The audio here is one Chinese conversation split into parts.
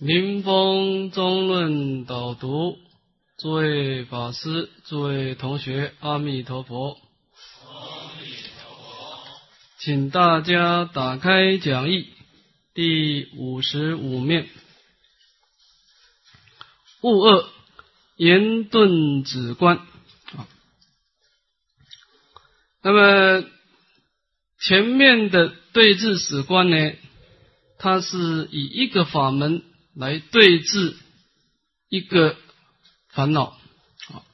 临风中论导读，诸位法师、诸位同学，阿弥陀佛。请大家打开讲义第五十五面，物二言顿止观。啊，那么前面的对治史观呢，它是以一个法门。来对治一个烦恼，啊。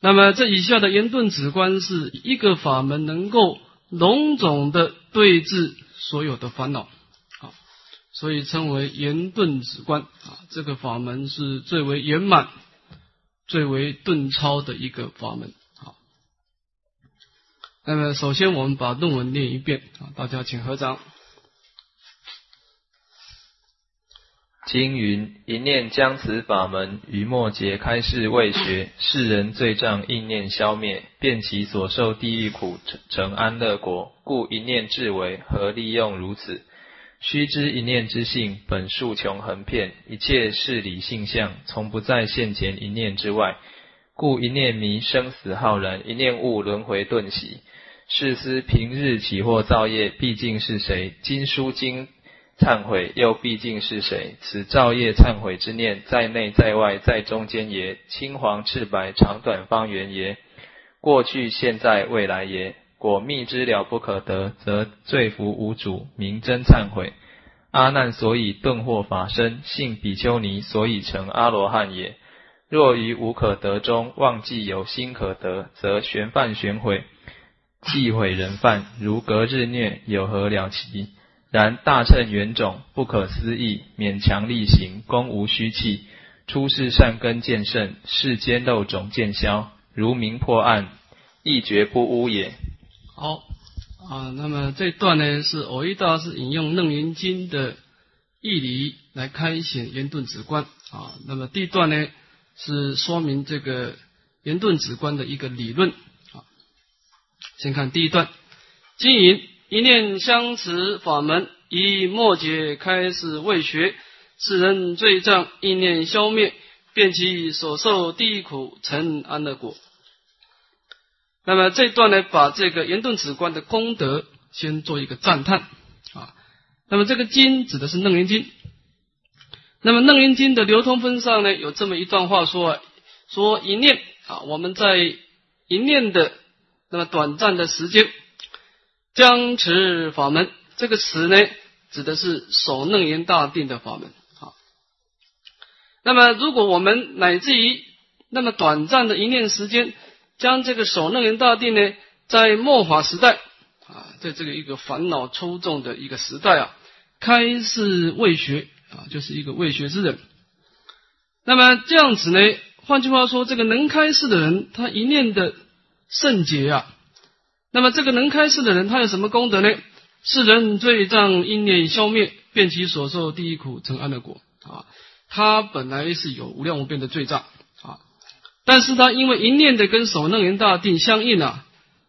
那么这以下的言顿止观是一个法门，能够笼总的对治所有的烦恼，啊，所以称为言顿止观啊。这个法门是最为圆满、最为顿超的一个法门，好。那么首先我们把论文念一遍啊，大家请合掌。经云：一念将此法门于末劫开示未学，世人罪障应念消灭，便其所受地狱苦成安乐国。故一念至为，何利用如此？须知一念之性本数穷横遍，一切事理性相，从不在现前一念之外。故一念迷生死浩然，一念悟轮回顿息。世思平日起或造业，毕竟是谁？今书经。忏悔又毕竟是谁？此造业忏悔之念，在内在外，在中间也；青黄赤白，长短方圆也；过去、现在、未来也。果密之了不可得，则罪福无主，名真忏悔。阿难所以顿获法身，信比丘尼所以成阿罗汉也。若于无可得中忘记有心可得，则玄犯玄悔，忌讳人犯，如隔日虐，有何了其？然大乘圆种不可思议，勉强力行，功无虚气。出世善根渐盛，世间漏种渐消，如明破暗，亦绝不污也。好啊，那么这段呢是偶一大师引用《楞严经》的义理来开显圆顿止观啊。那么第一段呢是说明这个圆顿止观的一个理论啊。先看第一段经营。一念相持法门，以末劫开始未学，世人罪障一念消灭，便其所受地狱苦成安乐果。那么这段呢，把这个严顿止观的功德先做一个赞叹啊。那么这个经指的是楞严经。那么楞严经的流通分上呢，有这么一段话说：说一念啊，我们在一念的那么短暂的时间。将持法门，这个词呢，指的是守楞严大定的法门。好，那么如果我们乃至于那么短暂的一念时间，将这个守楞严大定呢，在末法时代啊，在这个一个烦恼抽重的一个时代啊，开示未学啊，就是一个未学之人。那么这样子呢，换句话说，这个能开示的人，他一念的圣洁啊。那么这个能开示的人，他有什么功德呢？世人罪障因念消灭，便其所受第一苦成安乐果啊。他本来是有无量无边的罪障啊，但是他因为一念的跟守楞严大定相应啊，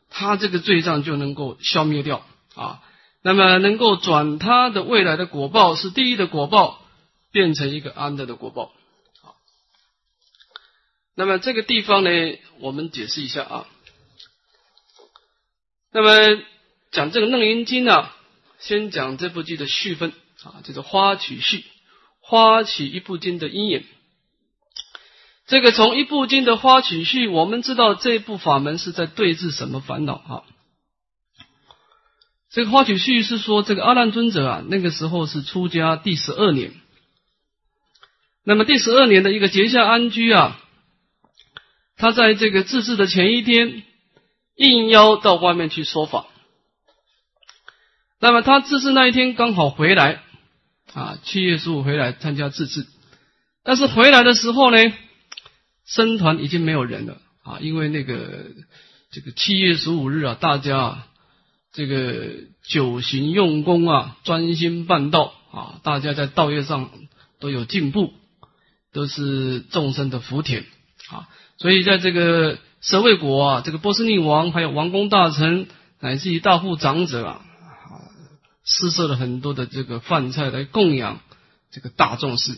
他这个罪障就能够消灭掉啊。那么能够转他的未来的果报是第一的果报，变成一个安乐的果报啊。那么这个地方呢，我们解释一下啊。那么讲这个《楞严经》呢，先讲这部经的序分啊，就是花取序，花取一部经的因缘。这个从一部经的花取序，我们知道这部法门是在对治什么烦恼啊？这个花取序是说，这个阿难尊者啊，那个时候是出家第十二年。那么第十二年的一个结下安居啊，他在这个自治的前一天。应邀到外面去说法，那么他自治那一天刚好回来啊，七月十五回来参加自治，但是回来的时候呢，僧团已经没有人了啊，因为那个这个七月十五日啊，大家这个九行用功啊，专心办道啊，大家在道业上都有进步，都是众生的福田啊，所以在这个。舍卫国啊，这个波斯匿王，还有王公大臣，乃至于大富长者啊，施设了很多的这个饭菜来供养这个大众士。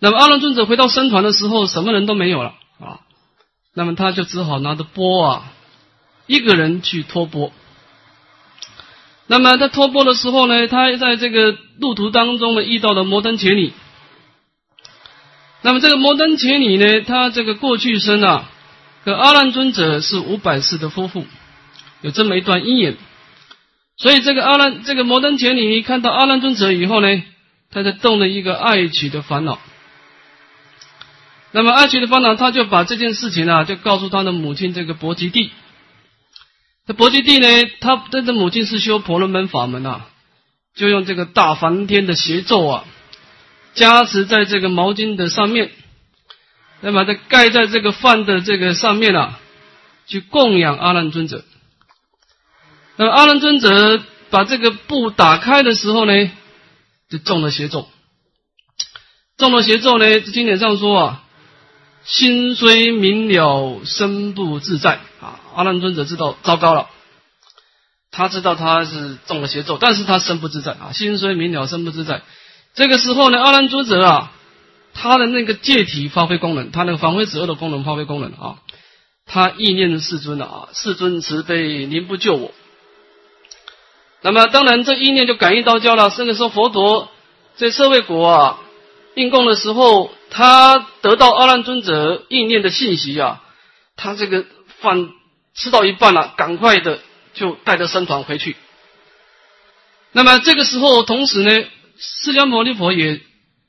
那么阿难尊者回到僧团的时候，什么人都没有了啊，那么他就只好拿着钵啊，一个人去托钵。那么他托钵的时候呢，他在这个路途当中呢，遇到了摩登伽女。那么这个摩登伽女呢，他这个过去生啊，和阿难尊者是五百世的夫妇，有这么一段姻缘。所以这个阿难，这个摩登伽女看到阿难尊者以后呢，他就动了一个爱取的烦恼。那么爱取的烦恼，他就把这件事情啊，就告诉他的母亲这个伯吉帝。这伯吉帝呢，他他的母亲是修婆罗门法门啊，就用这个大梵天的邪咒啊，加持在这个毛巾的上面，那么它盖在这个饭的这个上面啊，去供养阿难尊者。那么阿难尊者把这个布打开的时候呢，就中了邪咒。中了邪咒呢，经典上说啊，心虽明了，身不自在啊。阿难尊者知道糟糕了，他知道他是中了邪咒，但是他身不自在啊，心虽明了，身不自在。这个时候呢，阿难尊者啊，他的那个戒体发挥功能，他那个返回止恶的功能发挥功能啊，他意念世尊啊，世尊慈悲，您不救我。那么当然，这意念就感应到教了。甚至说，佛陀在社会国啊应供的时候，他得到阿难尊者意念的信息啊，他这个饭吃到一半了，赶快的就带着僧团回去。那么这个时候，同时呢，释迦牟尼佛也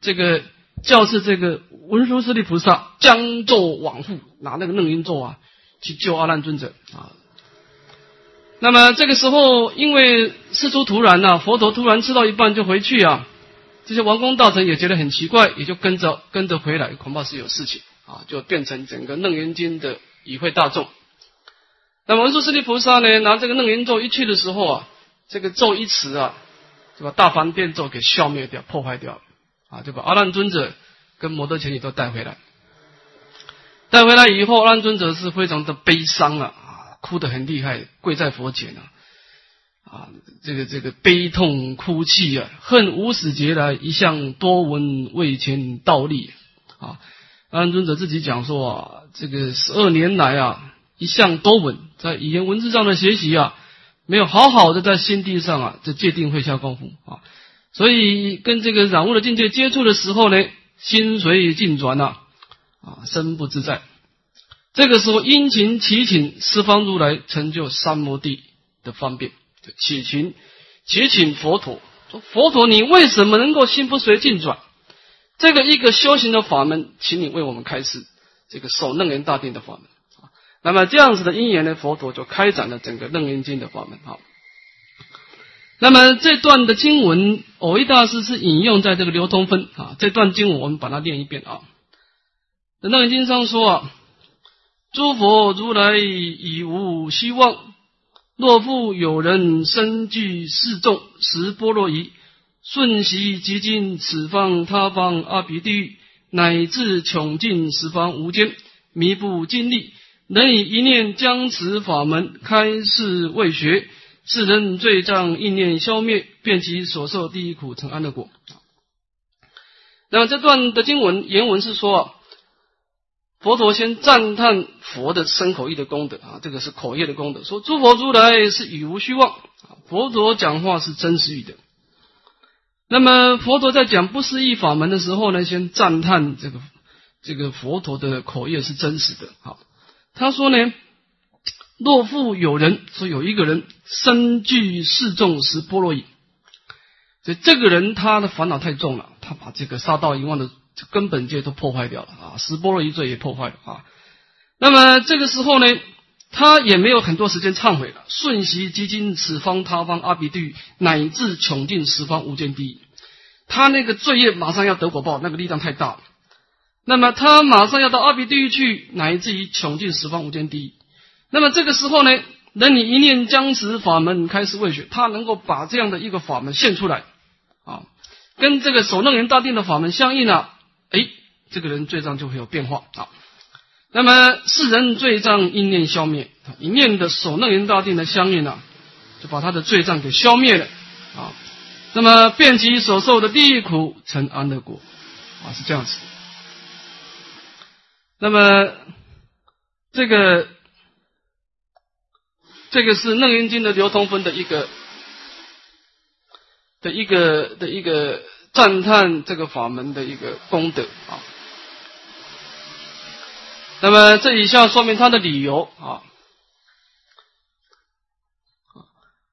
这个教示这个文殊师利菩萨将咒往复，拿那个楞严咒啊去救阿难尊者啊。那么这个时候，因为事出突然呐，佛陀突然吃到一半就回去啊，这些王公大臣也觉得很奇怪，也就跟着跟着回来，恐怕是有事情啊，就变成整个楞严经的与会大众。那么文殊师利菩萨呢，拿这个楞严咒一去的时候啊，这个咒一词啊，就把大梵天咒给消灭掉、破坏掉了啊，就把阿难尊者跟摩多前女都带回来。带回来以后，阿难尊者是非常的悲伤啊。哭得很厉害，跪在佛前啊，啊，这个这个悲痛哭泣啊，恨无始劫来一向多闻为前倒立啊。阿难尊者自己讲说啊，这个十二年来啊，一向多闻，在语言文字上的学习啊，没有好好的在心地上啊，这界定会下功夫啊，所以跟这个染污的境界接触的时候呢，心随境转呐，啊，身不自在。这个时候，殷勤祈请十方如来成就三摩地的方便，祈请祈请佛陀说：“佛陀，你为什么能够心不随境转？这个一个修行的法门，请你为我们开示这个守楞严大定的法门。那么这样子的因缘呢，佛陀就开展了整个楞严经的法门啊。那么这段的经文，偶一大师是引用在这个流通分啊。这段经文我们把它念一遍啊。楞严经上说啊。诸佛如来已无希望，若复有人身具四众十波罗夷，瞬息即尽此方他方阿鼻地狱，乃至穷尽十方无间，弥不尽力，能以一念将此法门开示未学，世人罪障意念消灭，便其所受第一苦成安乐果。那么这段的经文原文是说。佛陀先赞叹佛的身口意的功德啊，这个是口业的功德。说诸佛如来是语无虚妄啊，佛陀讲话是真实语的。那么佛陀在讲不思议法门的时候呢，先赞叹这个这个佛陀的口业是真实的。好，他说呢，若复有人说有一个人身具四众十波罗夷，所以这个人他的烦恼太重了，他把这个杀盗淫妄的。根本界都破坏掉了啊！十波罗夷罪也破坏了啊！那么这个时候呢，他也没有很多时间忏悔了。瞬息即经此方他方阿鼻地狱，乃至穷尽十方无间地狱。他那个罪业马上要得果报，那个力量太大了。那么他马上要到阿鼻地狱去，乃至于穷尽十方无间地狱。那么这个时候呢，等你一念将此法门开始未学，他能够把这样的一个法门现出来啊，跟这个守楞严大定的法门相应了。哎，这个人罪障就会有变化啊。那么世人罪障因念消灭，一念的守楞严大定的相应啊，就把他的罪障给消灭了啊。那么遍及所受的地狱苦，成安乐果，啊，是这样子。那么这个这个是楞严经的流通分的一个的一个的一个赞叹这个法门的一个功德啊。那么这以下说明他的理由啊。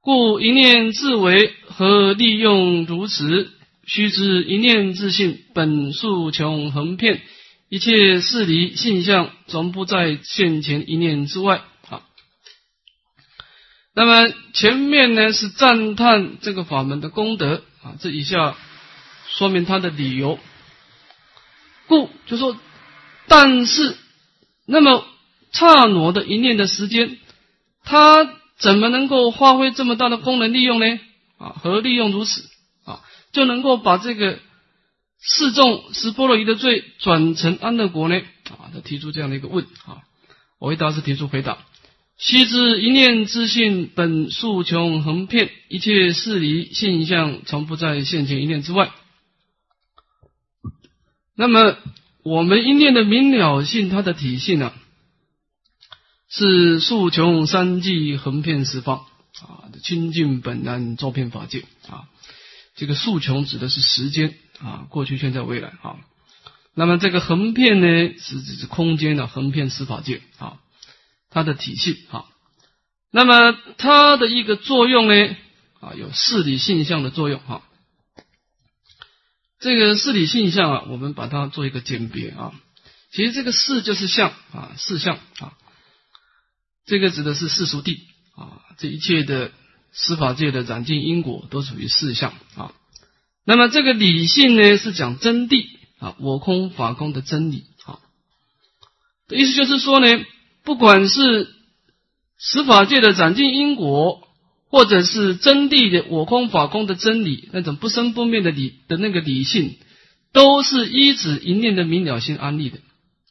故一念自为何利用如此？须知一念自性本数穷横遍，一切事理性相总不在现前一念之外。那么前面呢是赞叹这个法门的功德啊，这以下说明他的理由。故就说，但是那么刹那的一念的时间，他。怎么能够发挥这么大的功能利用呢？啊，何利用如此？啊，就能够把这个示众十波罗夷的罪转成安乐国呢？啊，他提出这样的一个问啊，我为大师提出回答：须知一念之性本数穷横遍，一切事理现象从不在现前一念之外。那么我们一念的明了性，它的体性呢？是数穷三际横遍十方啊，清净本然周遍法界啊。这个数穷指的是时间啊，过去、现在、未来啊。那么这个横遍呢，是指空间的横遍十法界啊，它的体系啊。那么它的一个作用呢啊，有事理性相的作用哈。这个事理性相啊，我们把它做一个简别啊。其实这个事就是相啊，事相啊。这个指的是世俗谛啊，这一切的司法界的染尽因果都属于事相啊。那么这个理性呢，是讲真谛啊，我空法空的真理啊。的意思就是说呢，不管是十法界的染尽因果，或者是真谛的我空法空的真理，那种不生不灭的理的那个理性，都是依止一念的明了性安立的，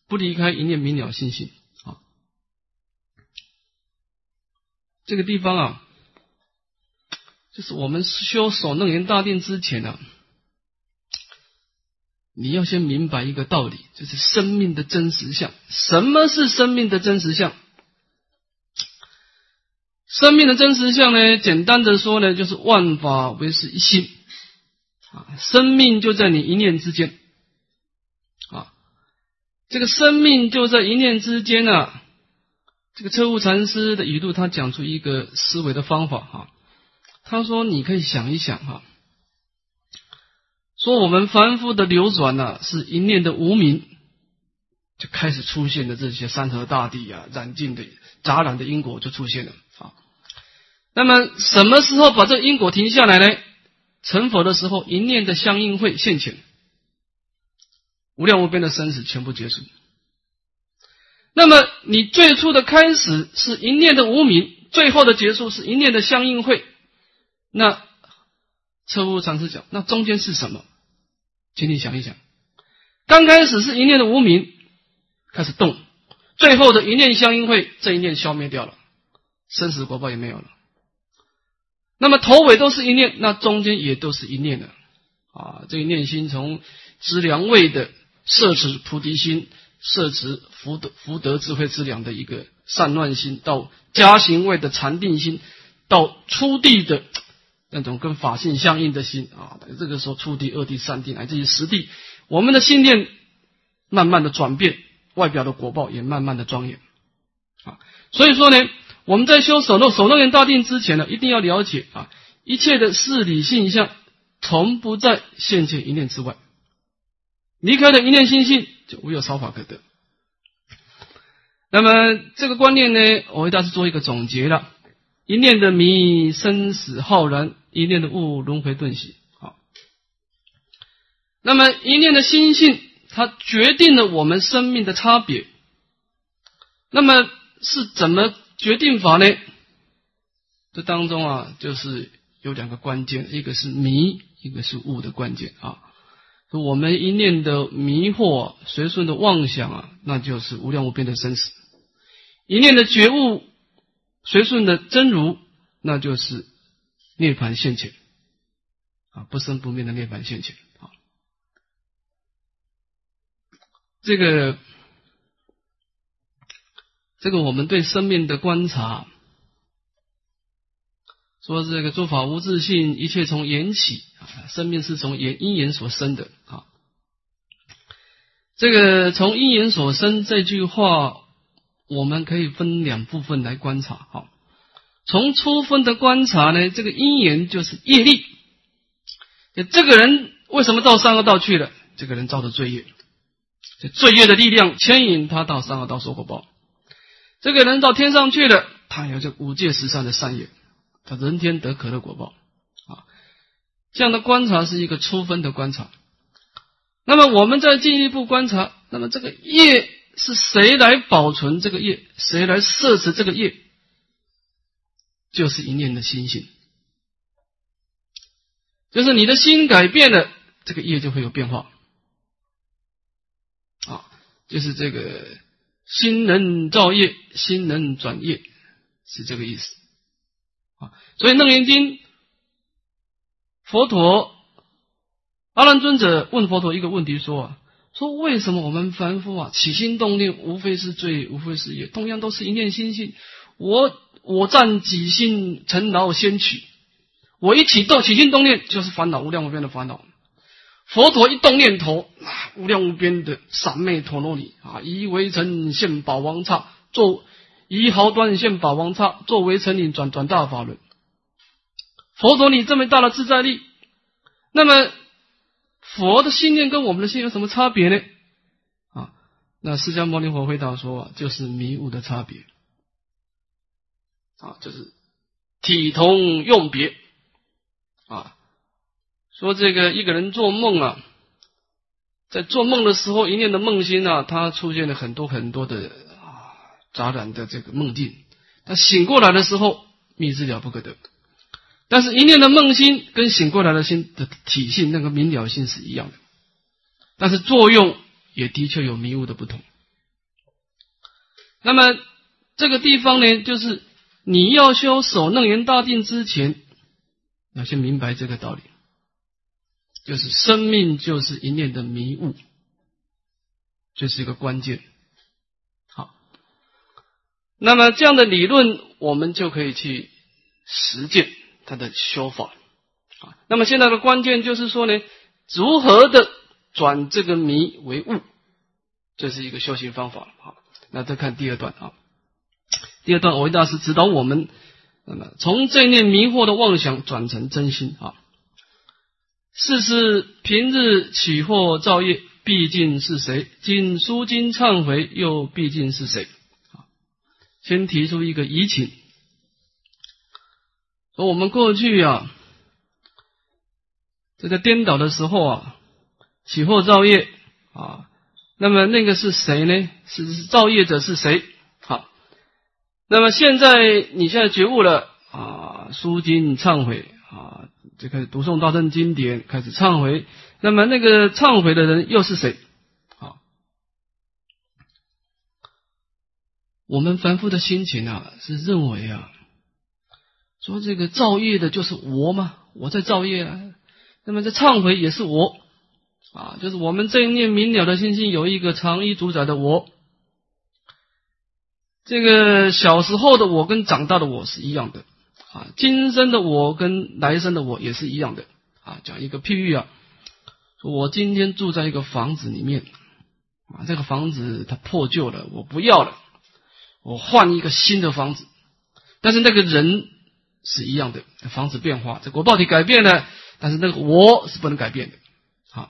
不离开一念明了性性。这个地方啊，就是我们修守楞严大定之前呢，你要先明白一个道理，就是生命的真实相。什么是生命的真实相？生命的真实相呢？简单的说呢，就是万法唯是一心啊，生命就在你一念之间啊，这个生命就在一念之间啊。这个车务禅师的语录，他讲出一个思维的方法哈。他说：“你可以想一想哈，说我们凡夫的流转呢，是一念的无名，就开始出现的这些山河大地啊，染尽的杂染的因果就出现了啊。那么什么时候把这因果停下来呢？成佛的时候，一念的相应会现前，无量无边的生死全部结束。”那么，你最初的开始是一念的无名，最后的结束是一念的相应会。那车夫禅师讲，那中间是什么？请你想一想，刚开始是一念的无名开始动，最后的一念相应会，这一念消灭掉了，生死果报也没有了。那么头尾都是一念，那中间也都是一念的啊。这一念心从知良位的摄持菩提心。摄持福德福德智慧之良的一个善乱心，到加行位的禅定心，到初地的那种跟法性相应的心啊，这个时候初地、二地、三地乃至于十地，我们的信念慢慢的转变，外表的果报也慢慢的庄严啊。所以说呢，我们在修守诺守诺言大定之前呢，一定要了解啊，一切的事理现象从不在现前一念之外，离开了一念心性。就无有超法可得。那么这个观念呢，我为大师做一个总结了：一念的迷，生死浩然；一念的悟，轮回顿息。好，那么一念的心性，它决定了我们生命的差别。那么是怎么决定法呢？这当中啊，就是有两个关键，一个是迷，一个是悟的关键啊。我们一念的迷惑，随顺的妄想啊，那就是无量无边的生死；一念的觉悟，随顺的真如，那就是涅槃现前。啊，不生不灭的涅槃现前啊。这个，这个我们对生命的观察，说这个诸法无自性，一切从缘起啊，生命是从缘因缘所生的啊。这个从因缘所生这句话，我们可以分两部分来观察哈。从初分的观察呢，这个因缘就是业力。这个人为什么到三恶道去了？这个人造的罪业，这罪业的力量牵引他到三恶道受果报。这个人到天上去了，他有这五戒十善的善业，他人天得可乐果报啊。这样的观察是一个初分的观察。那么我们再进一步观察，那么这个业是谁来保存这个业？谁来摄持这个业？就是一念的心性，就是你的心改变了，这个业就会有变化。啊，就是这个心能造业，心能转业，是这个意思。啊，所以《楞严经》，佛陀阿难尊者问佛陀一个问题，说啊，说为什么我们凡夫啊起心动念，无非是罪，无非是业，同样都是一念心性，我。我占己心，尘劳先取。我一启动起心动念，就是烦恼无量无边的烦恼。佛陀一动念头，无量无边的三昧陀罗尼啊，以微尘现宝王刹，作以毫端现宝王刹，作为尘领转转大法轮。佛陀你这么大的自在力，那么佛的信念跟我们的信有什么差别呢？啊，那释迦牟尼佛回答说，就是迷雾的差别。啊，就是体同用别啊。说这个一个人做梦啊，在做梦的时候，一念的梦心啊，他出现了很多很多的啊杂染的这个梦境。他醒过来的时候，密之了不可得。但是，一念的梦心跟醒过来的心的体性，那个明了性是一样的，但是作用也的确有迷雾的不同。那么，这个地方呢，就是。你要修守楞严大定之前，要先明白这个道理，就是生命就是一念的迷雾，这是一个关键。好，那么这样的理论，我们就可以去实践它的修法啊。那么现在的关键就是说呢，如何的转这个迷为悟，这是一个修行方法。好，那再看第二段啊。第二段，维大师指导我们，那么从这念迷惑的妄想转成真心啊。世事平日起惑造业，毕竟是谁？今书经忏悔，又毕竟是谁？啊，先提出一个疑情，说我们过去啊，这个颠倒的时候啊，起惑造业啊，那么那个是谁呢？是造业者是谁？那么现在你现在觉悟了啊，书经忏悔啊，就开始读诵大乘经典，开始忏悔。那么那个忏悔的人又是谁？啊，我们凡夫的心情啊，是认为啊，说这个造业的就是我嘛，我在造业啊。那么这忏悔也是我啊，就是我们这一念明了的心性有一个长依主宰的我。这个小时候的我跟长大的我是一样的啊，今生的我跟来生的我也是一样的啊。讲一个譬喻啊，我今天住在一个房子里面啊，这个房子它破旧了，我不要了，我换一个新的房子，但是那个人是一样的，房子变化，这果报体改变了，但是那个我是不能改变的啊。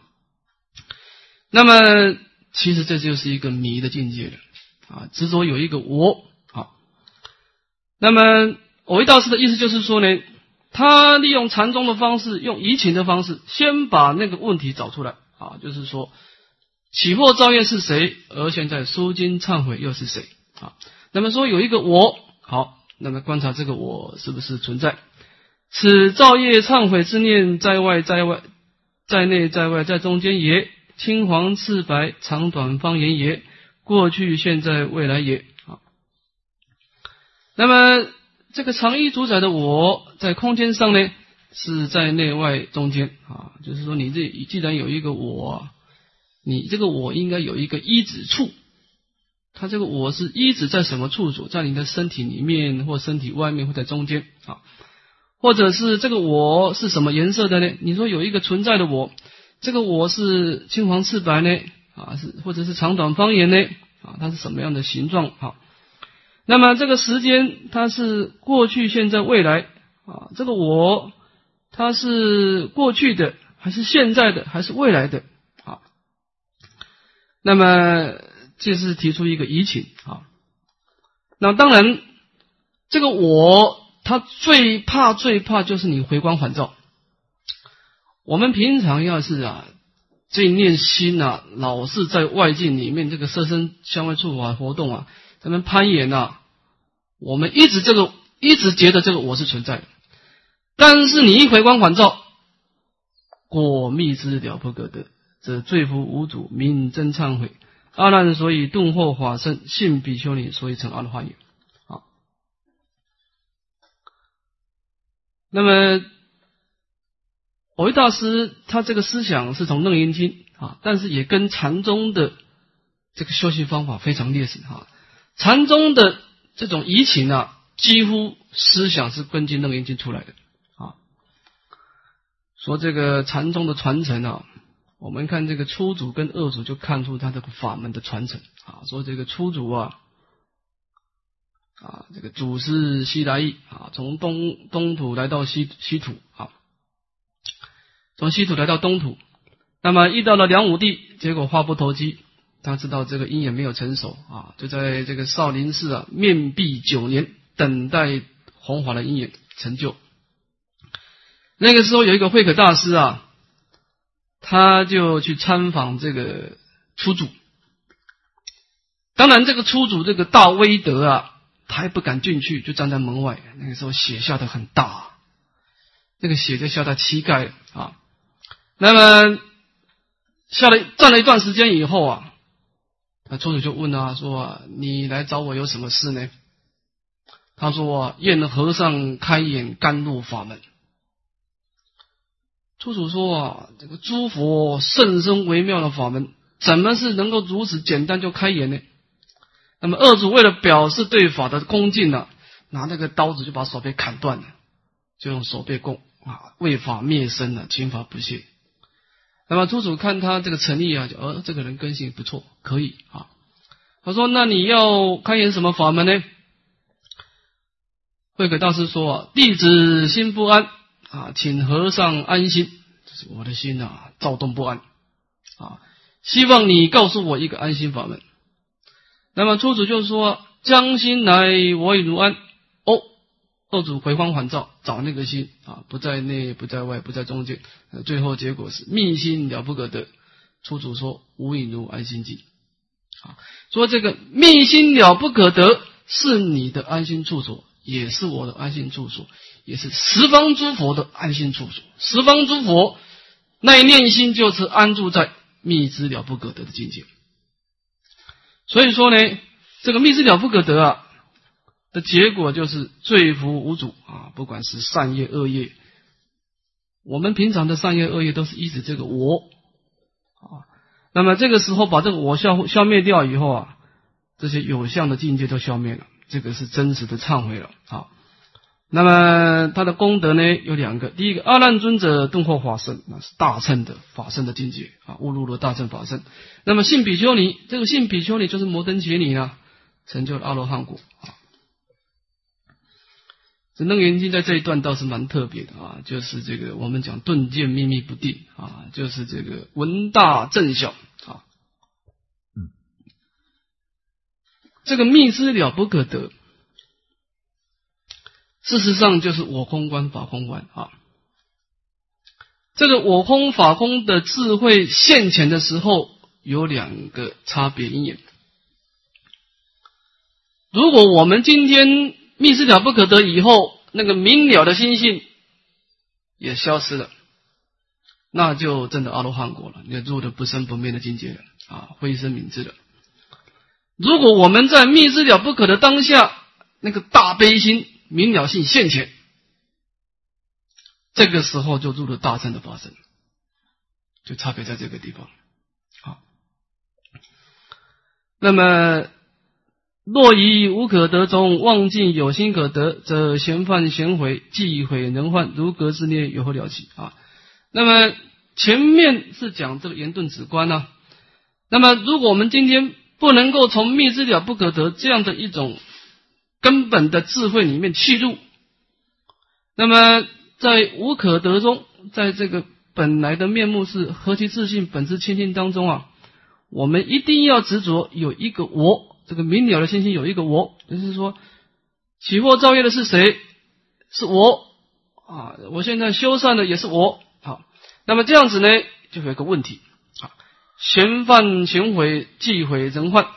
那么其实这就是一个迷的境界了。啊，执着有一个我，好，那么我为大师的意思就是说呢，他利用禅宗的方式，用移情的方式，先把那个问题找出来啊，就是说起惑造业是谁，而现在书经忏悔又是谁啊？那么说有一个我，好，那么观察这个我是不是存在？此造业忏悔之念，在外在外，在内在外，在中间也，青黄赤白，长短方言也。过去、现在、未来也好。那么，这个长衣主宰的我在空间上呢，是在内外中间啊，就是说你这既然有一个我，你这个我应该有一个依止处。它这个我是依止在什么处所？在你的身体里面，或身体外面，或在中间啊？或者是这个我是什么颜色的呢？你说有一个存在的我，这个我是青黄赤白呢？啊，是或者是长短方言呢？啊，它是什么样的形状？啊？那么这个时间它是过去、现在、未来啊？这个我它是过去的，还是现在的，还是未来的？啊？那么。这是提出一个疑情啊，那当然，这个我他最怕最怕就是你回光返照。我们平常要是啊，这念心啊，老是在外境里面这个色身相位处法活动啊，咱们攀岩呐，我们一直这个一直觉得这个我是存在，但是你一回光返照，果密之了不可得，则罪福无主，名真忏悔。阿难所以顿获法身，信比丘尼所以成阿罗汉也。好，那么藕益大师他这个思想是从楞严经啊，但是也跟禅宗的这个修行方法非常类似哈。禅宗的这种移情啊，几乎思想是根据楞严经出来的啊。说这个禅宗的传承啊。我们看这个初祖跟二祖，就看出他这个法门的传承啊。说这个初祖啊，啊，这个祖是西来意啊，从东东土来到西西土啊，从西土来到东土，那么遇到了梁武帝，结果话不投机，他知道这个因缘没有成熟啊，就在这个少林寺啊面壁九年，等待弘法的因缘成就。那个时候有一个慧可大师啊。他就去参访这个初祖，当然这个初祖这个大威德啊，他还不敢进去，就站在门外。那个时候雪下的很大，那个雪就下到膝盖啊。那么下了站了一段时间以后啊，那初祖就问他说：“你来找我有什么事呢？”他说：“啊愿和尚开眼甘露法门。”出主说啊，这个诸佛甚深微妙的法门，怎么是能够如此简单就开眼呢？那么二祖为了表示对法的恭敬呢，拿那个刀子就把手臂砍断了，就用手背供啊，为法灭身了，勤法不懈。那么初祖看他这个诚意啊，就呃这个人根性不错，可以啊。他说：“那你要开演什么法门呢？”慧可大师说：“啊，弟子心不安。”啊，请和尚安心，这是我的心啊，躁动不安啊，希望你告诉我一个安心法门。那么初祖就说：“将心来，我已如安。”哦，二祖回光返照，找那个心啊，不在内，不在外，不在中间。最后结果是密心了不可得。出祖说：“无影如安心境。”啊，说这个密心了不可得，是你的安心处所，也是我的安心处所。也是十方诸佛的安心处所，十方诸佛那一念心就是安住在密之了不可得的境界。所以说呢，这个密之了不可得啊的结果就是罪福无主啊，不管是善业恶业，我们平常的善业恶业都是依止这个我啊，那么这个时候把这个我消消灭掉以后啊，这些有相的境界都消灭了，这个是真实的忏悔了啊。那么他的功德呢有两个，第一个阿难尊者顿获法身，那是大乘的法身的境界啊，悟入了大乘法身。那么信比丘尼，这个信比丘尼就是摩登伽尼呢，成就了阿罗汉果啊。这楞严经在这一段倒是蛮特别的啊，就是这个我们讲顿见秘密不定啊，就是这个闻大正小啊，嗯，这个密之了不可得。事实上，就是我空观、法空观啊。这个我空、法空的智慧现前的时候，有两个差别因缘。如果我们今天密室了不可得以后，那个明了的心性也消失了，那就真的阿罗汉果了，你入的不生不灭的境界了啊，非生明智了。如果我们在密室了不可的当下，那个大悲心。明了性现前，这个时候就入了大乘的法身，就差别在这个地方。好，那么若以无可得中忘尽有心可得，则嫌犯嫌毁，既毁能患，如隔之念有何了期啊？那么前面是讲这个言顿止观呢。那么如果我们今天不能够从密之了不可得这样的一种根本的智慧里面去入，那么在无可得中，在这个本来的面目是何其自信本质清净当中啊，我们一定要执着有一个我，这个明了的心性有一个我，就是说起惑造业的是谁？是我啊！我现在修善的也是我。好那么这样子呢，就有一个问题啊，嫌犯行毁，忌毁人患。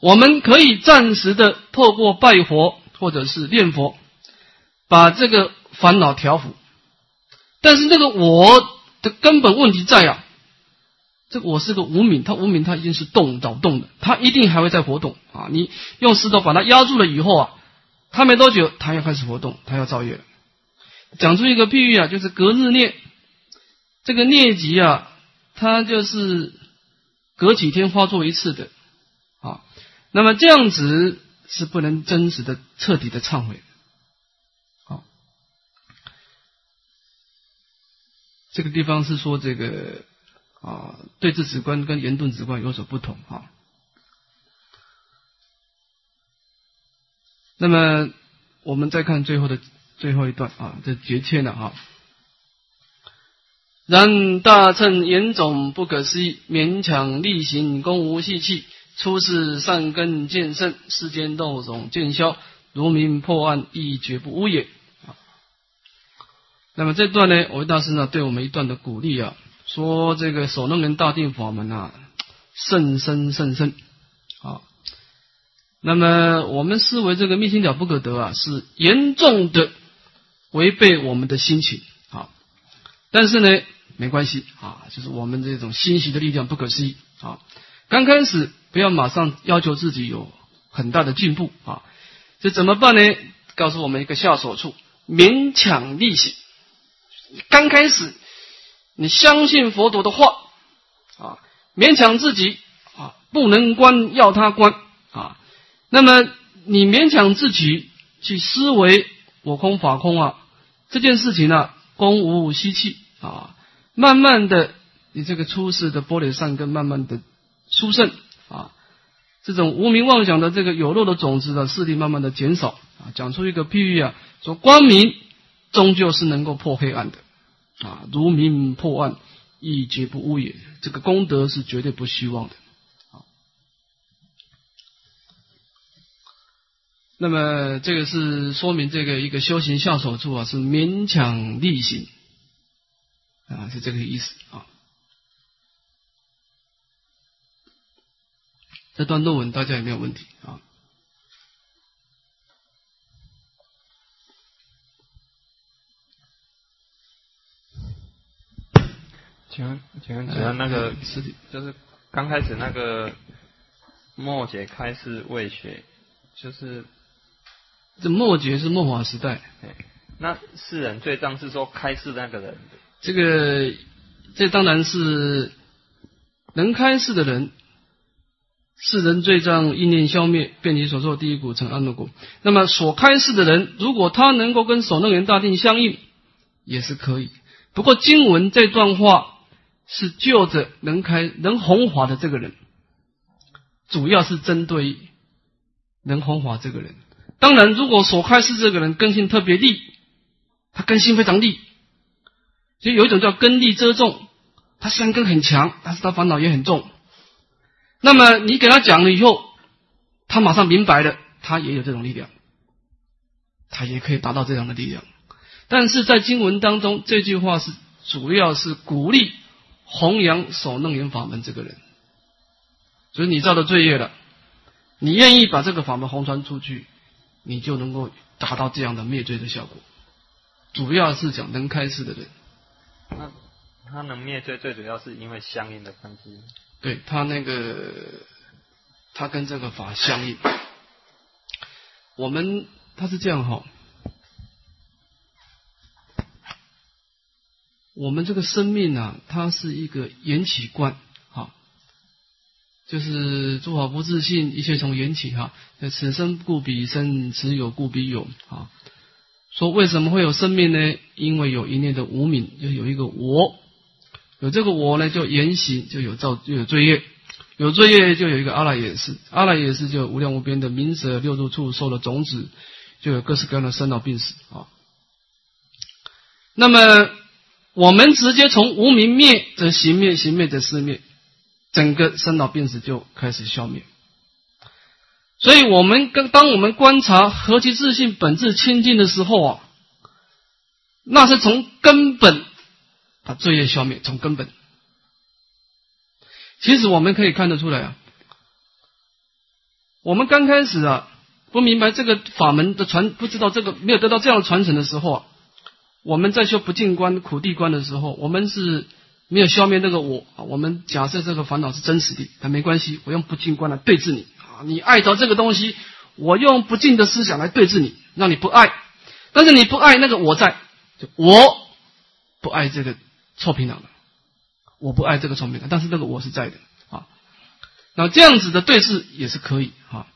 我们可以暂时的透过拜佛或者是念佛，把这个烦恼调伏。但是那个我的根本问题在啊，这个我是个无名，它无名，它一定是动扰动的，它一定还会在活动啊。你用石头把它压住了以后啊，它没多久，它要开始活动，它要造业了。讲出一个譬喻啊，就是隔日念，这个念集啊，它就是隔几天发作一次的啊。那么这样子是不能真实的、彻底的忏悔。好，这个地方是说这个啊，对峙直观跟言顿直观有所不同啊。那么我们再看最后的。最后一段啊，这绝切了哈。然大乘严总不可思议，勉强力行，功无细气。出世善根渐盛，世间斗种渐消，如明破案，亦绝不污也。那么这段呢，维大师呢，对我们一段的鼓励啊，说这个所能人大定法门啊，甚深甚深啊。那么我们思维这个密心了不可得啊，是严重的。违背我们的心情啊，但是呢，没关系啊，就是我们这种欣喜的力量不可思议啊。刚开始不要马上要求自己有很大的进步啊，这怎么办呢？告诉我们一个下手处，勉强力行。刚开始你相信佛陀的话啊，勉强自己啊，不能关要他关啊，那么你勉强自己去思维我空法空啊。这件事情呢，功无息气啊，慢慢的，你这个出世的玻璃善根慢慢的殊胜啊，这种无名妄想的这个有漏的种子的势力慢慢的减少啊，讲出一个譬喻啊，说光明终究是能够破黑暗的。啊，如明破暗，亦绝不污也，这个功德是绝对不虚妄的。啊那么这个是说明这个一个修行下手处啊，是勉强力行啊，是这个意思啊。这段论文大家有没有问题啊？请问，请问，请问那个是就是刚开始那个末节开示未学，就是。这末节是末法时代，那世人最当是说开示那个人，这个这当然是能开示的人，世人罪障意念消灭，遍及所受第一股成安乐果。那么所开示的人，如果他能够跟守楞严大定相应，也是可以。不过经文这段话是就着能开能弘法的这个人，主要是针对能弘法这个人。当然，如果所开示这个人根性特别利，他根性非常利，所以有一种叫根利遮重，他虽然根很强，但是他烦恼也很重。那么你给他讲了以后，他马上明白了，他也有这种力量，他也可以达到这样的力量。但是在经文当中，这句话是主要是鼓励弘扬守楞严法门这个人，所以你造的罪业了，你愿意把这个法门弘传出去。你就能够达到这样的灭罪的效果，主要是讲能开示的人。那他能灭罪，最主要是因为相应的关系。对他那个，他跟这个法相应。我们他是这样哈，我们这个生命啊，它是一个缘起观，哈，就是诸法不自信，一切从缘起，哈，此生故彼生，此有故彼有，啊，说为什么会有生命呢？因为有一念的无名，就有一个我，有这个我呢，就言行就有造，就有罪业，有罪业就有一个阿赖耶识，阿赖耶识就无量无边的名舍六入处受了种子，就有各式各样的生老病死，啊，那么。我们直接从无明灭，则行灭，行灭则思灭，整个生老病死就开始消灭。所以，我们跟当我们观察何其自信本质清净的时候啊，那是从根本把罪业消灭，从根本。其实我们可以看得出来啊，我们刚开始啊不明白这个法门的传，不知道这个没有得到这样的传承的时候啊。我们在修不净观、苦地观的时候，我们是没有消灭那个我。我们假设这个烦恼是真实的，但没关系，我用不净观来对治你啊！你爱着这个东西，我用不净的思想来对治你，让你不爱。但是你不爱那个我在，就我不爱这个臭皮囊了，我不爱这个臭皮囊，但是那个我是在的啊。那这样子的对峙也是可以啊，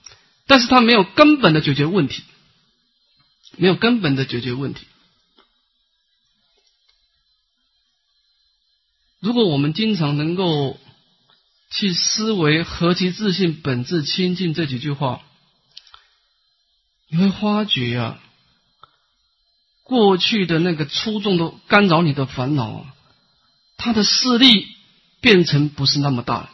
但是它没有根本的解决问题，没有根本的解决问题。如果我们经常能够去思维“何其自信，本质清净”这几句话，你会发觉啊，过去的那个粗重的干扰你的烦恼啊，它的势力变成不是那么大，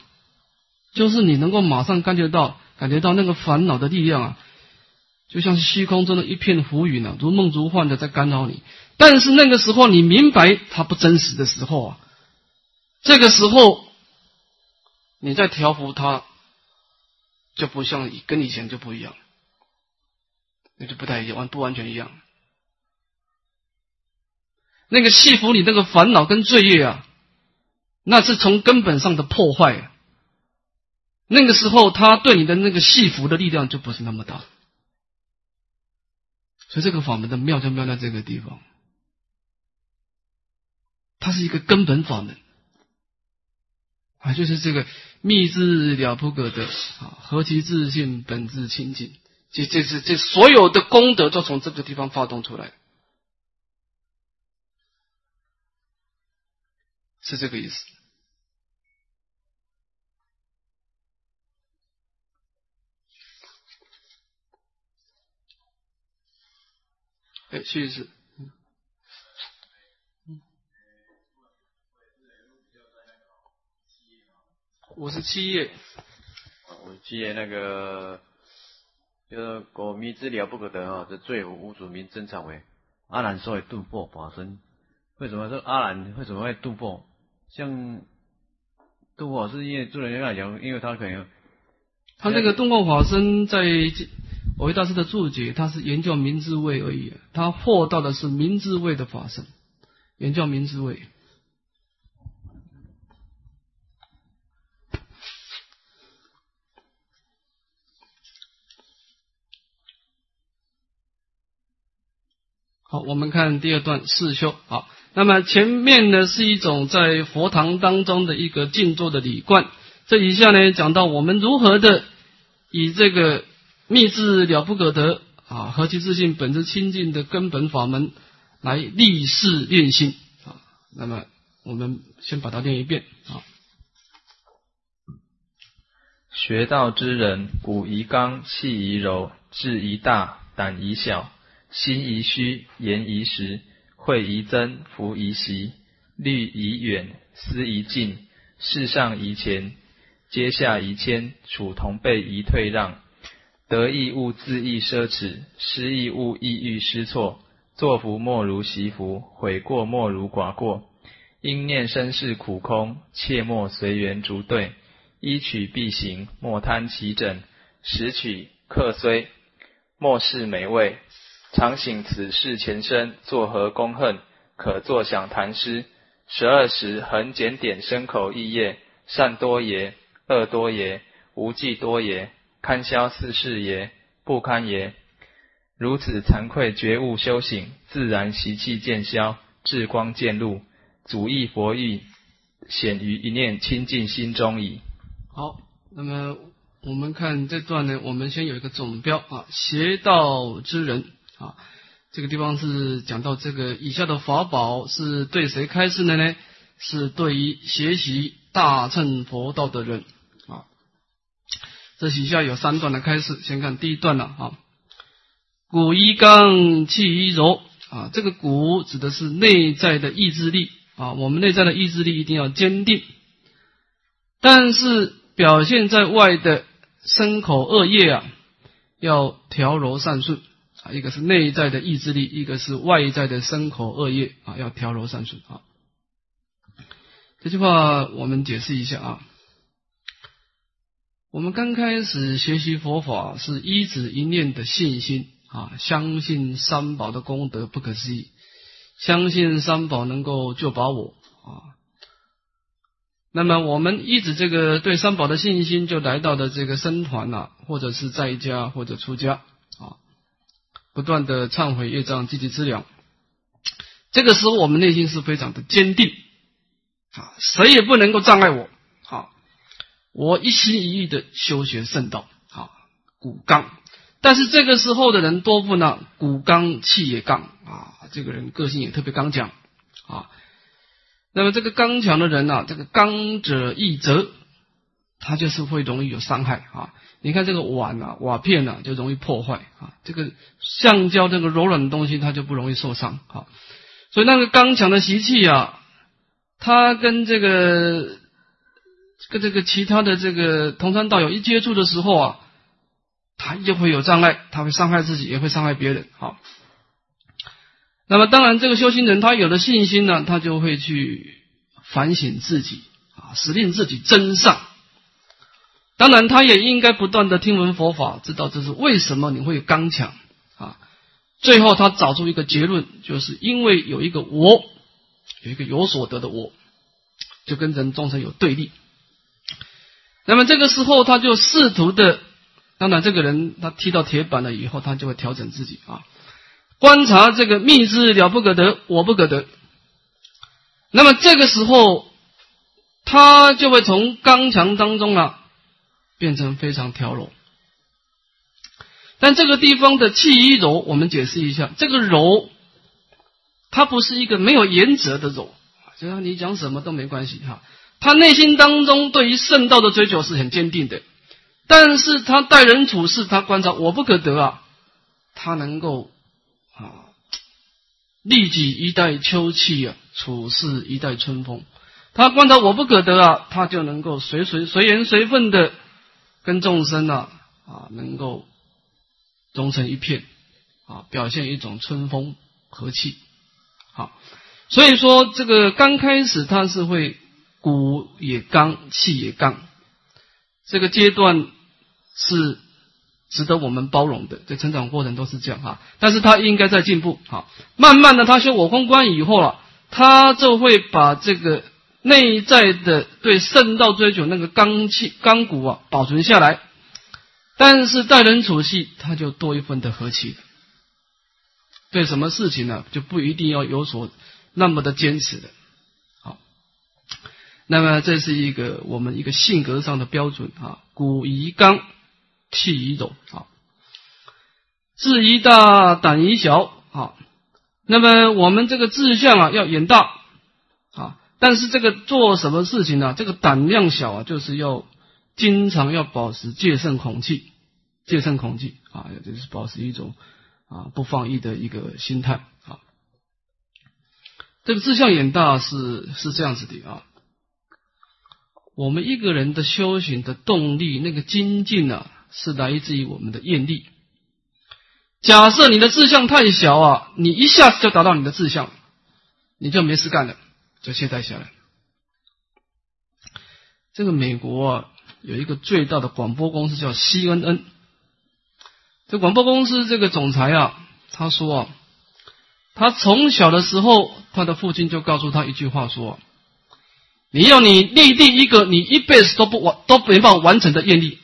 就是你能够马上感觉到，感觉到那个烦恼的力量啊，就像是虚空中的一片浮云啊，如梦如幻的在干扰你。但是那个时候，你明白它不真实的时候啊。这个时候，你在调伏他，就不像跟以前就不一样，那就不太一样，完不完全一样。那个戏服你那个烦恼跟罪业啊，那是从根本上的破坏。那个时候，他对你的那个戏服的力量就不是那么大。所以，这个法门的妙就妙在这个地方，它是一个根本法门。啊，就是这个密智了不可得啊，何其自信，本质清净，这这是这所有的功德都从这个地方发动出来，是这个意思。哎，谢谢。五十七页，五十七页那个，就是果迷之了不可得啊，这罪无无主名真常为阿兰所谓度破法身。为什么说阿兰为什么会度破？像度破是因为诸人来讲，因为他可能他这个度破法身在我维大师的注解，他是研究明智位而已，他获到的是明智位的法身，研究明智位。好，我们看第二段四修。好，那么前面呢是一种在佛堂当中的一个静坐的礼观。这以下呢讲到我们如何的以这个密智了不可得啊，何其自信本质清净的根本法门来立誓练心啊。那么我们先把它念一遍啊。学道之人，骨宜刚，气宜柔，志宜大，胆宜小。心宜虚，言宜实，会宜增，福宜习，虑宜远，思宜近，事上宜前，阶下宜谦，处同辈宜退让，得意勿自意奢侈，失意勿意欲失措，作福莫如习福，悔过莫如寡过，应念身世苦空，切莫随缘逐对，依取必行，莫贪其整，拾取客虽，莫视美味。常醒此事前身作何功恨？可作想谈诗。十二时恒检点身口意业，善多耶？恶多耶？无忌多耶？堪消四事耶？不堪耶？如此惭愧觉悟修行，自然习气渐消，智光渐露。主义佛意显于一念清净心中矣。好，那么我们看这段呢，我们先有一个总标啊，邪道之人啊，这个地方是讲到这个以下的法宝是对谁开示的呢？是对于学习大乘佛道的人啊。这以下有三段的开示，先看第一段了啊。骨一刚，气一柔啊，这个骨指的是内在的意志力啊，我们内在的意志力一定要坚定，但是表现在外的身口恶业啊，要调柔善顺啊，一个是内在的意志力，一个是外在的身口恶业啊，要调柔善顺啊。这句话我们解释一下啊。我们刚开始学习佛法是一指一念的信心啊，相信三宝的功德不可思议，相信三宝能够救把我啊。那么我们一直这个对三宝的信心，就来到了这个僧团呐，或者是在家或者出家，不断的忏悔业障，积极治疗。这个时候我们内心是非常的坚定。啊，谁也不能够障碍我。好，我一心一意的修学圣道。好，骨刚。但是这个时候的人多不呢？骨刚气也刚啊，这个人个性也特别刚强啊。那么这个刚强的人呢，这个刚者易折，他就是会容易有伤害啊。你看这个碗啊，瓦片啊，就容易破坏啊。这个橡胶这个柔软的东西，它就不容易受伤啊。所以那个刚强的习气啊。他跟这个跟这个其他的这个同窗道友一接触的时候啊，他就会有障碍，他会伤害自己，也会伤害别人。好，那么当然，这个修行人他有了信心呢，他就会去反省自己啊，使令自己真上。当然，他也应该不断的听闻佛法，知道这是为什么你会有刚强啊。最后，他找出一个结论，就是因为有一个我。有一个有所得的我，就跟人众生有对立。那么这个时候，他就试图的，当然这个人他踢到铁板了以后，他就会调整自己啊，观察这个密之了不可得，我不可得。那么这个时候，他就会从刚强当中啊，变成非常调柔。但这个地方的气一柔，我们解释一下，这个柔。它不是一个没有原则的柔，就像你讲什么都没关系哈。他内心当中对于圣道的追求是很坚定的，但是他待人处事，他观察我不可得啊，他能够啊，利己一代秋气啊，处事一代春风。他观察我不可得啊，他就能够随随随缘随分的跟众生啊啊，能够融成一片啊，表现一种春风和气。好，所以说这个刚开始它是会骨也刚，气也刚，这个阶段是值得我们包容的。这成长过程都是这样哈，但是他应该在进步。好，慢慢的他修我空观以后了，他就会把这个内在的对圣道追求那个刚气刚骨啊保存下来，但是待人处事他就多一份的和气。对什么事情呢，就不一定要有所那么的坚持的。好，那么这是一个我们一个性格上的标准啊。骨宜刚，气宜柔。啊，志宜大，胆宜小。啊，那么我们这个志向啊要远大，但是这个做什么事情呢？这个胆量小啊，就是要经常要保持戒慎恐惧，戒慎恐惧啊，就是保持一种。啊，不放逸的一个心态啊，这个志向远大是是这样子的啊。我们一个人的修行的动力，那个精进呢，是来自于我们的愿力。假设你的志向太小啊，你一下子就达到你的志向，你就没事干了，就懈怠下来。这个美国啊，有一个最大的广播公司叫 CNN。这广播公司这个总裁啊，他说啊，他从小的时候，他的父亲就告诉他一句话说：“你要你立定一个你一辈子都不完都没办法完成的愿力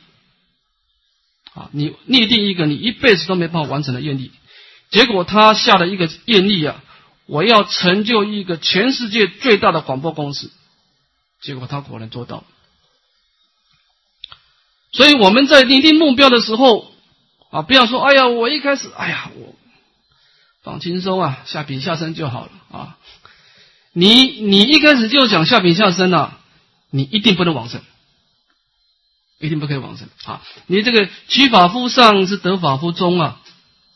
啊，你立定一个你一辈子都没办法完成的愿力。”结果他下了一个愿力啊，我要成就一个全世界最大的广播公司，结果他果然做到了。所以我们在拟定目标的时候啊，不要说哎呀，我一开始哎呀，我放轻松啊，下笔下身就好了啊。你你一开始就想下笔下身啊，你一定不能往生，一定不可以往生啊。你这个取法乎上是得法乎中啊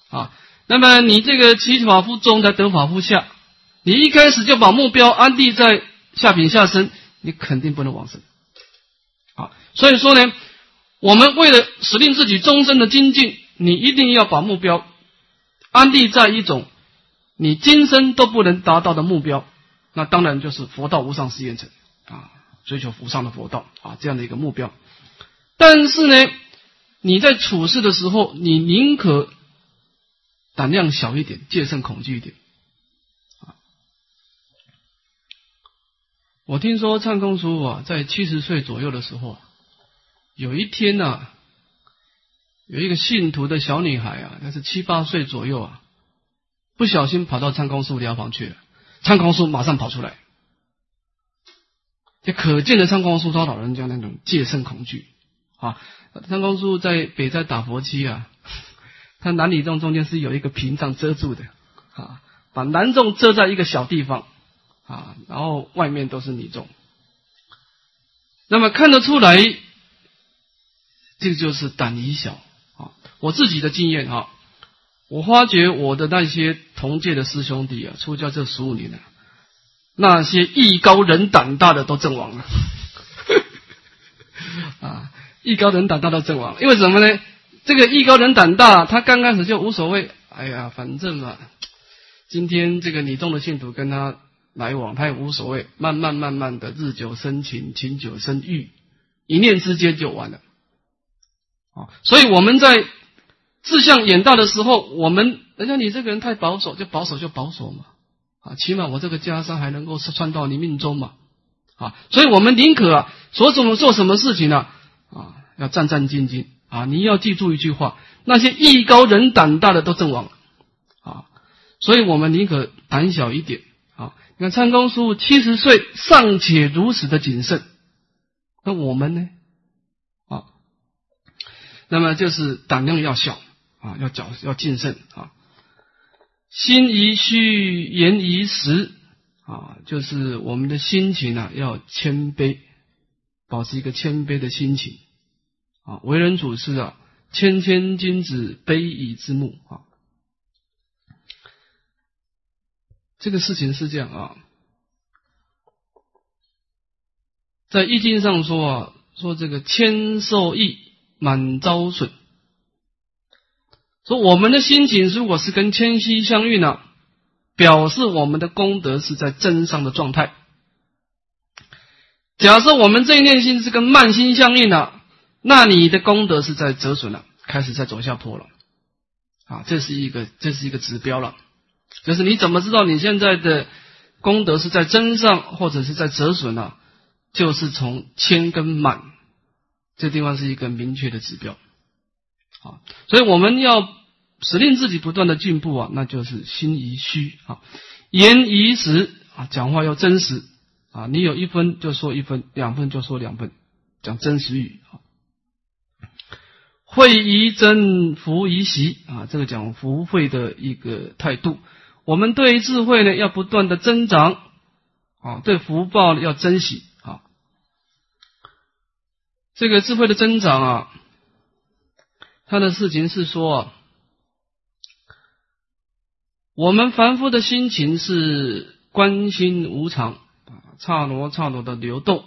啊。那么你这个起法夫中才得法夫下，你一开始就把目标安定在下品下身，你肯定不能往生。啊，所以说呢，我们为了使令自己终身的精进，你一定要把目标安定在一种你今生都不能达到的目标，那当然就是佛道无上誓愿成啊，追求无上的佛道啊这样的一个目标。但是呢，你在处事的时候，你宁可。胆量小一点，戒慎恐惧一点。我听说唱公叔啊，在七十岁左右的时候，有一天呢，有一个信徒的小女孩啊，那是七八岁左右啊，不小心跑到唱公叔疗房去了，唱公叔马上跑出来，这可见的唱公叔他老人家那种戒慎恐惧啊。唱公叔在北在打佛七啊。他男女众中间是有一个屏障遮住的，啊，把男众遮在一个小地方，啊，然后外面都是女众。那么看得出来，这就是胆疑小啊。我自己的经验哈，我发觉我的那些同届的师兄弟啊，出家这十五年了，那些艺高人胆大的都阵亡了，啊，艺高人胆大都阵亡，因为什么呢？这个艺高人胆大，他刚开始就无所谓。哎呀，反正嘛，今天这个你中的信徒跟他来往，他也无所谓。慢慢慢慢的，日久生情，情久生欲，一念之间就完了。啊，所以我们在志向远大的时候，我们人家你这个人太保守，就保守就保守嘛。啊，起码我这个袈裟还能够穿到你命中嘛。啊，所以我们宁可啊，所怎么做什么事情呢？啊，要战战兢兢。啊，你要记住一句话：那些艺高人胆大的都阵亡了啊！所以我们宁可胆小一点啊。你看参公叔七十岁尚且如此的谨慎，那我们呢？啊，那么就是胆量要小啊，要较要谨慎啊。心宜虚，言宜实啊，就是我们的心情啊要谦卑，保持一个谦卑的心情。啊，为人处事啊，谦谦君子，卑以自牧啊。这个事情是这样啊，在易经上说啊，说这个谦受益，满招损。说我们的心情如果是跟谦虚相应呢，表示我们的功德是在增上的状态。假设我们这一念心是跟慢心相应的。那你的功德是在折损了，开始在走下坡了，啊，这是一个这是一个指标了，就是你怎么知道你现在的功德是在增上或者是在折损呢？就是从千跟满这地方是一个明确的指标，啊，所以我们要使令自己不断的进步啊，那就是心宜虚。啊，言宜实啊，讲话要真实。啊，你有一分就说一分，两分就说两分，讲真实语。啊。慧宜真，福宜习啊，这个讲福慧的一个态度。我们对智慧呢，要不断的增长啊，对福报要珍惜啊。这个智慧的增长啊，他的事情是说，我们凡夫的心情是关心无常啊，刹那刹那的流动，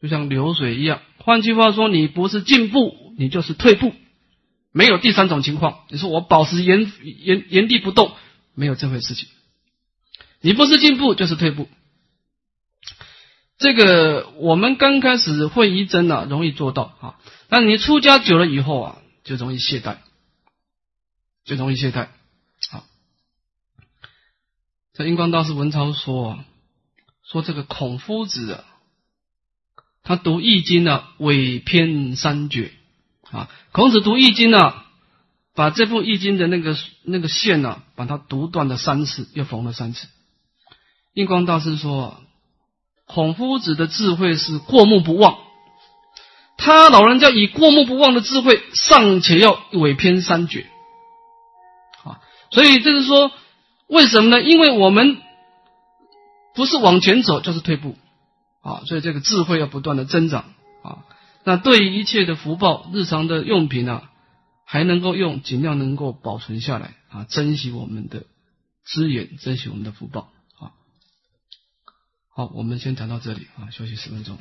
就像流水一样。换句话说，你不是进步。你就是退步，没有第三种情况。你说我保持原原原地不动，没有这回事情。你不是进步就是退步。这个我们刚开始会一真啊，容易做到啊，但你出家久了以后啊，就容易懈怠，就容易懈怠。好，这印光大师文超说啊，说这个孔夫子啊，他读易经呢，伪偏三绝。啊，孔子读易经呢，把这部易经的那个那个线呢、把它独断了三次，又缝了三次。印光大师说，孔夫子的智慧是过目不忘，他老人家以过目不忘的智慧，尚且要伪偏三绝，啊，所以就是说，为什么呢？因为我们不是往前走，就是退步，啊，所以这个智慧要不断的增长，那对于一切的福报、日常的用品啊，还能够用，尽量能够保存下来，啊，珍惜我们的资源，珍惜我们的福报啊。好，我们先谈到这里啊，休息十分钟。